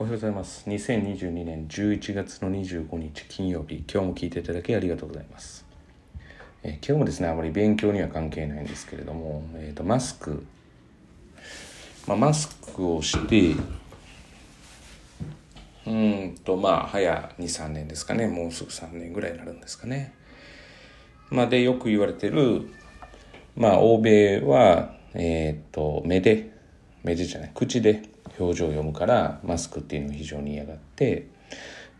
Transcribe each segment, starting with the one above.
おはようございます。2022年11月の25日金曜日今日も聞いていただきありがとうございます、え今日もですねあまり勉強には関係ないんですけれども、えー、とマスク、まあ、マスクをしてうんとまあ早23年ですかね。もうすぐ3年ぐらいになるんですかね。まあでよく言われてるまあ欧米はえっ、と目で目でじゃない口で表情を読むからマスクっていうのを非常に嫌がって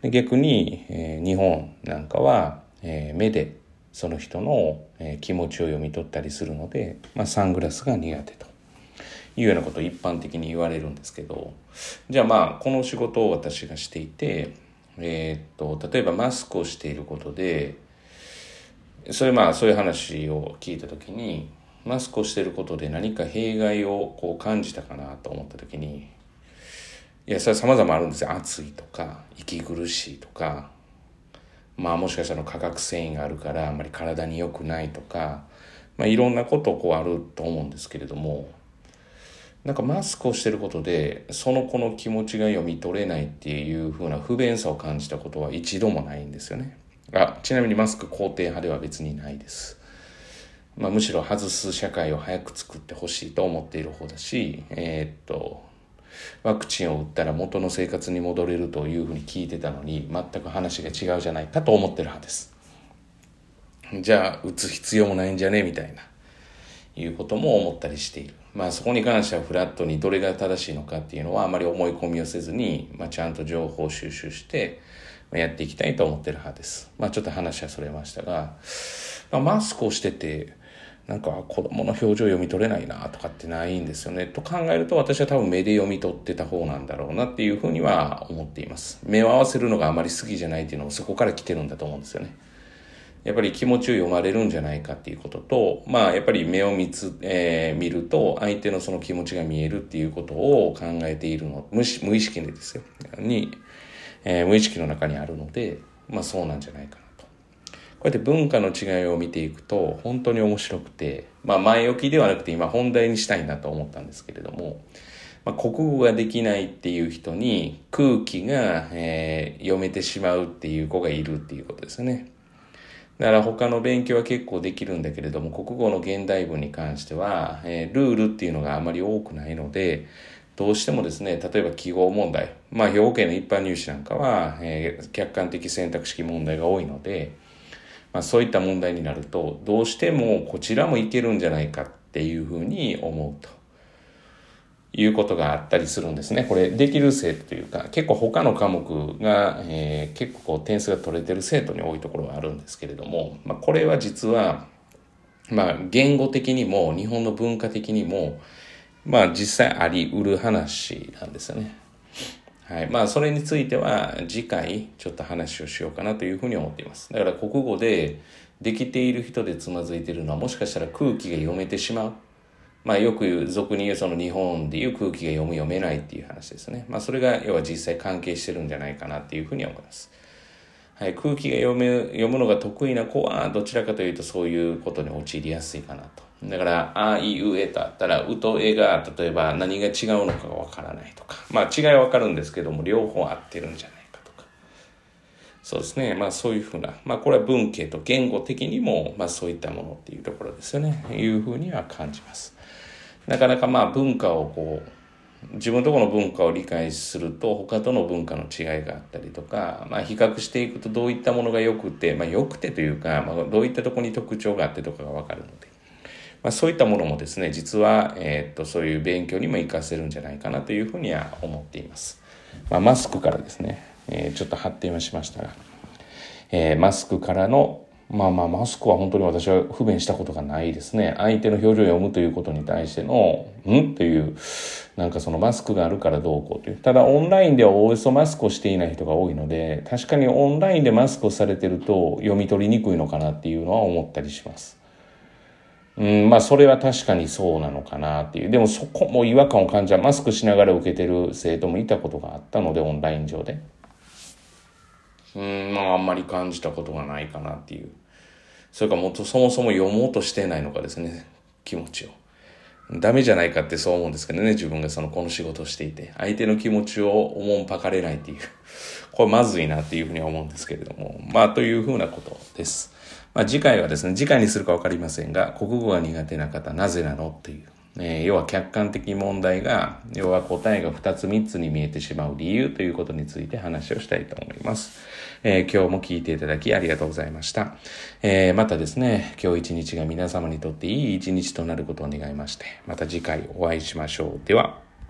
で逆に、えー日本なんかは、えー目でその人の、えー気持ちを読み取ったりするので、まあ、サングラスが苦手と。いうようなことを一般的に言われるんですけどじゃあまあこの仕事を私がしていて、えーっと例えばマスクをしていることでそれまあそういう話を聞いた時にマスクをしていることで何か弊害をこう感じたかなと思った時にいやそれ様々あるんですよ。暑いとか息苦しいとか。まあもしかしたら化学繊維があるからあんまり体に良くないとか、まあ、いろんなことこうあると思うんですけれども。なんかマスクをしてることでその子の気持ちが読み取れないっていう風な不便さを感じたことは一度もないんですよね。あちなみにマスク肯定派では別にないです。まあ、むしろ外す社会を早く作ってほしいと思っている方だし、えーっとワクチンを打ったら元の生活に戻れるというふうに聞いてたのに全く話が違うじゃないかと思ってる派です。じゃあ打つ必要もないんじゃねみたいないうことも思ったりしている。まあそこに関してはフラットにどれが正しいのかっていうのはあまり思い込みをせずに、まあ、ちゃんと情報収集してやっていきたいと思ってる派です。まあちょっと話はそれましたが、まあ、マスクをしててなんか子供の表情読み取れないなとかってないんですよね。と考えると私は多分目で読み取ってた方なんだろうなっていうふうには思っています。目を合わせるのがあまり好きじゃないっていうのもそこから来てるんだと思うんですよね。やっぱり気持ちを読まれるんじゃないかっていうこととまあやっぱり目を見つ、えー見ると相手のその気持ちが見えるっていうことを考えているの無し無意識でですよ。に、えー無意識の中にあるのでまあそうなんじゃないかな。こうやって文化の違いを見ていくと本当に面白くて、まあ前置きではなくて今本題にしたいなと思ったんですけれども、まあ、国語ができないっていう人に空気が、えー読めてしまうっていう子がいるっていうことですね。だから他の勉強は結構できるんだけれども国語の現代文に関しては、えールールっていうのがあまり多くないのでどうしてもですね例えば記号問題まあ兵庫県の一般入試なんかは、えー客観的選択式問題が多いので、まあ、そういった問題になるとどうしてもこちらもいけるんじゃないかっていうふうに思うと。いうことがあったりするんですね。これできる生徒というか結構他の科目が、えー結構点数が取れてる生徒に多いところがあるんですけれども、まあ、これは実は、まあ、言語的にも日本の文化的にも、まあ、実際あり得る話なんですよね。はい。まあ、それについては次回ちょっと話をしようかなというふうに思っています。だから国語でできている人でつまずいているのはもしかしたら空気が読めてしまう。まあよく言う、俗に言うその日本でいう空気が読む読めないっていう話ですね。まあそれが要は実際関係してるんじゃないかなっていうふうに思います。はい、空気が読む読むのが得意な子はどちらかというとそういうことに陥りやすいかなと。だから、あいうえとあったら、うとえが例えば何が違うのかがわからないとか。まあ違いはわかるんですけども、両方合ってるんじゃないかとか。そうですね。まあそういうふうな、まあこれは文系と言語的にも、まあそういったものっていうところですよね。いうふうには感じます。なかなかまあ文化をこう、自分のところの文化を理解すると他との文化の違いがあったりとか、まあ比較していくとどういったものが良くて、まあ良くてというか、まあどういったところに特徴があってとかがわかるので、まあそういったものもですね、実は、えーっと、そういう勉強にも活かせるんじゃないかなというふうには思っています。まあマスクからですね、えーちょっと発展はしましたが、えーマスクからの、まあまあマスクは本当に私は不便したことがないですね。相手の表情を読むということに対しての、ん？っていう、なんかそのマスクがあるからどうこうという。ただオンラインではおおよそマスクをしていない人が多いので、確かにオンラインでマスクをされてると読み取りにくいのかなっていうのは思ったりします。うん、まあそれは確かにそうなのかなっていう。でもそこも違和感を感じたマスクしながら受けてる生徒もいたことがあったので、オンライン上で。うん、まああんまり感じたことがないかなっていう。それかもっとそもそも読もうとしてないのかですね、気持ちを。ダメじゃないかってそう思うんですけどね、自分がその、この仕事をしていて、相手の気持ちをおもんぱかれないっていう、これまずいなっていうふうに思うんですけれども、まあ、というふうなことです。まあ、次回はですね、次回にするかわかりませんが、国語が苦手な方、なぜなのっていう、えー、要は客観的問題が、要は答えが2つ3つに見えてしまう理由ということについて話をしたいと思います。えー、今日も聞いていただきありがとうございました。えー、またですね、今日一日が皆様にとっていい一日となることを願いまして、また次回お会いしましょう。では。